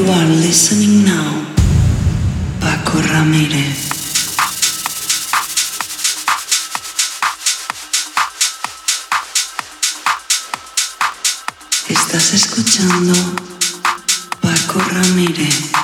You are listening now, Paco Ramírez. Estás escuchando Paco Ramírez.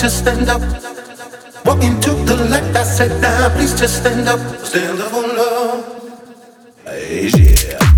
just stand up. Walk into the light, I said, now please just stand up. Stand up on love. Hey, yeah.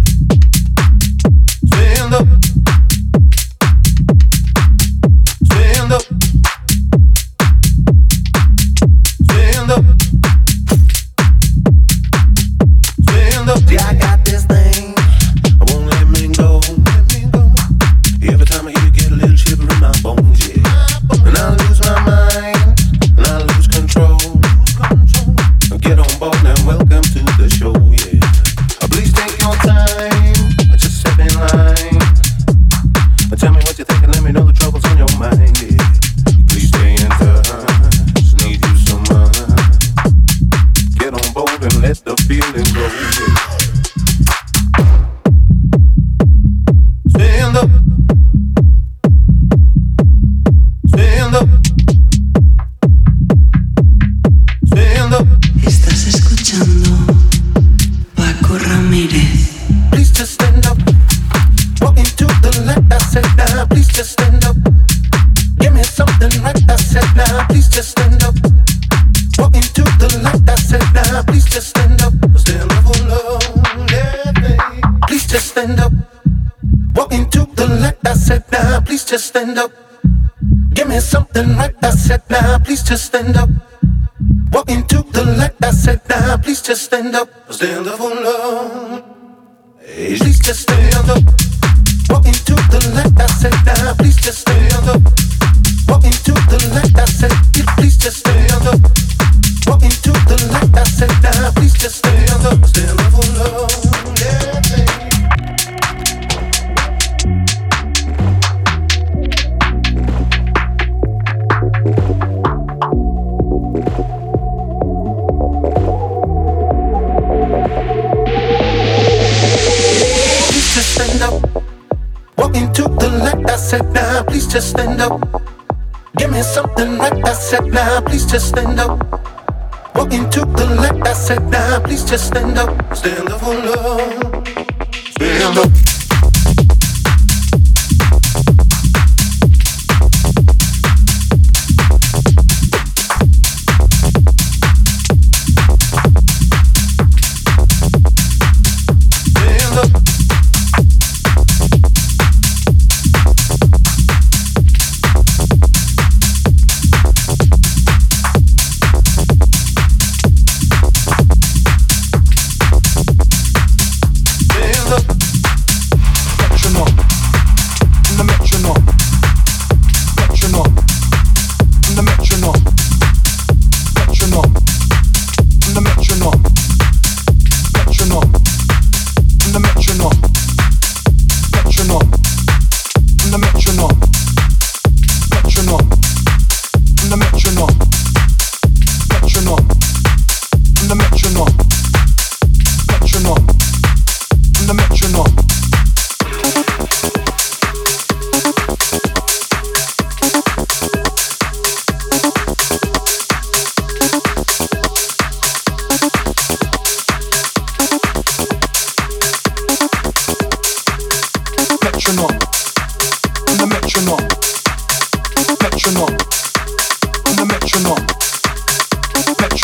just stand up. Walk into the light. I said, now please just stand up. just stand up. Give me something like I said now, please just stand up. Walk into the light I said now, please just stand up. Stand up for love. Stand up.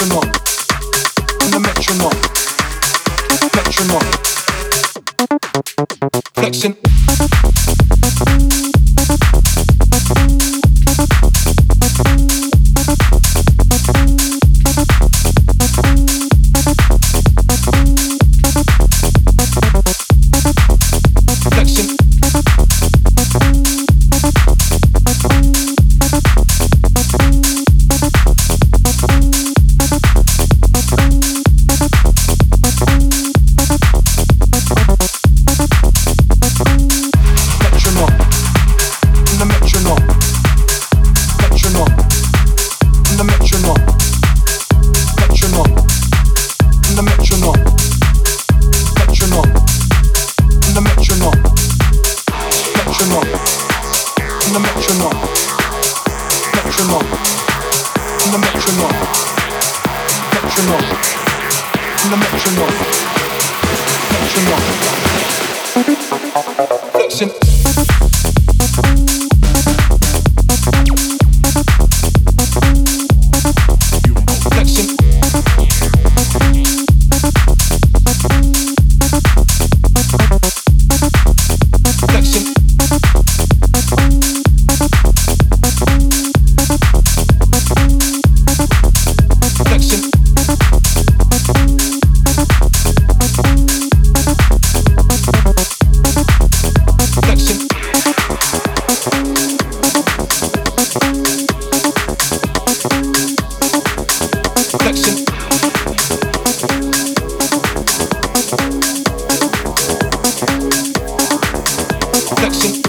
metronome, metronome, metronome, flexing. protection.